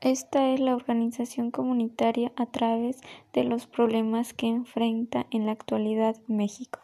Esta es la organización comunitaria a través de los problemas que enfrenta en la actualidad México.